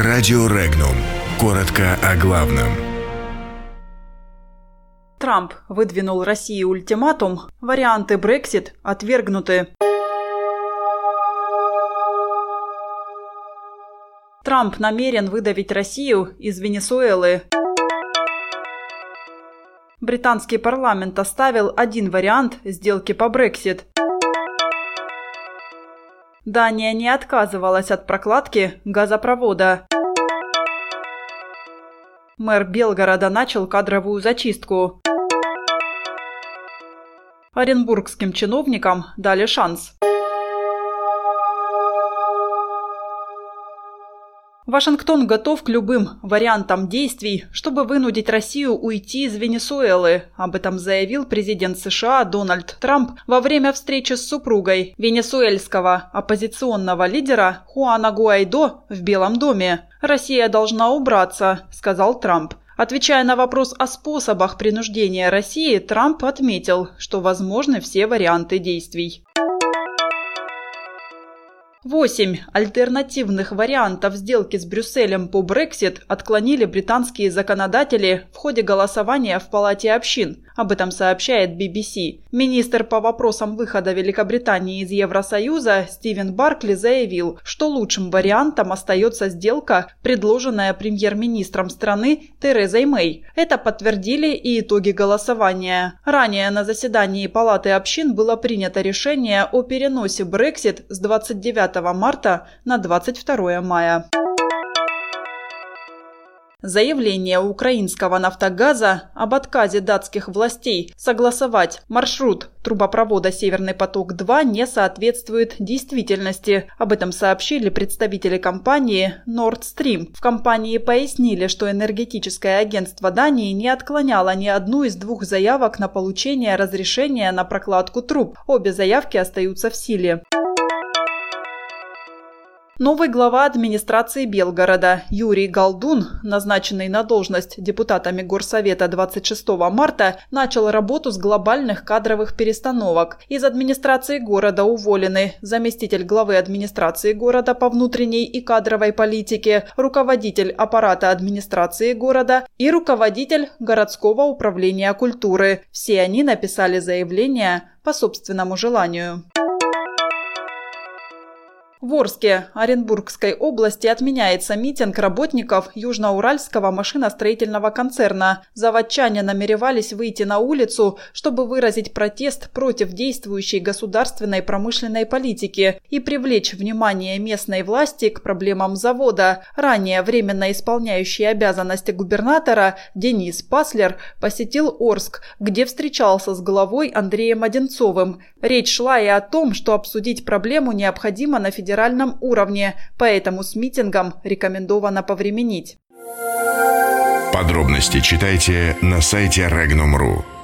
Радио Регнум. Коротко о главном. Трамп выдвинул России ультиматум. Варианты Брексит отвергнуты. Трамп намерен выдавить Россию из Венесуэлы. Британский парламент оставил один вариант сделки по Брексит. Дания не отказывалась от прокладки газопровода. Мэр Белгорода начал кадровую зачистку. Оренбургским чиновникам дали шанс. Вашингтон готов к любым вариантам действий, чтобы вынудить Россию уйти из Венесуэлы. Об этом заявил президент США Дональд Трамп во время встречи с супругой венесуэльского оппозиционного лидера Хуана Гуайдо в Белом доме. «Россия должна убраться», – сказал Трамп. Отвечая на вопрос о способах принуждения России, Трамп отметил, что возможны все варианты действий. Восемь альтернативных вариантов сделки с Брюсселем по Брексит отклонили британские законодатели в ходе голосования в Палате общин. Об этом сообщает BBC. Министр по вопросам выхода Великобритании из Евросоюза Стивен Баркли заявил, что лучшим вариантом остается сделка, предложенная премьер-министром страны Терезой Мэй. Это подтвердили и итоги голосования. Ранее на заседании Палаты общин было принято решение о переносе Брексит с 29 марта на 22 мая. Заявление украинского «Нафтогаза» об отказе датских властей согласовать маршрут трубопровода «Северный поток-2» не соответствует действительности. Об этом сообщили представители компании Nord Stream. В компании пояснили, что энергетическое агентство Дании не отклоняло ни одну из двух заявок на получение разрешения на прокладку труб. Обе заявки остаются в силе. Новый глава администрации Белгорода Юрий Галдун, назначенный на должность депутатами Горсовета 26 марта, начал работу с глобальных кадровых перестановок. Из администрации города уволены заместитель главы администрации города по внутренней и кадровой политике, руководитель аппарата администрации города и руководитель городского управления культуры. Все они написали заявление по собственному желанию. В Орске Оренбургской области отменяется митинг работников Южноуральского машиностроительного концерна. Заводчане намеревались выйти на улицу, чтобы выразить протест против действующей государственной промышленной политики и привлечь внимание местной власти к проблемам завода. Ранее временно исполняющий обязанности губернатора Денис Паслер посетил Орск, где встречался с главой Андреем Одинцовым. Речь шла и о том, что обсудить проблему необходимо на федеральном федеральном уровне, поэтому с митингом рекомендовано повременить. Подробности читайте на сайте Regnum.ru.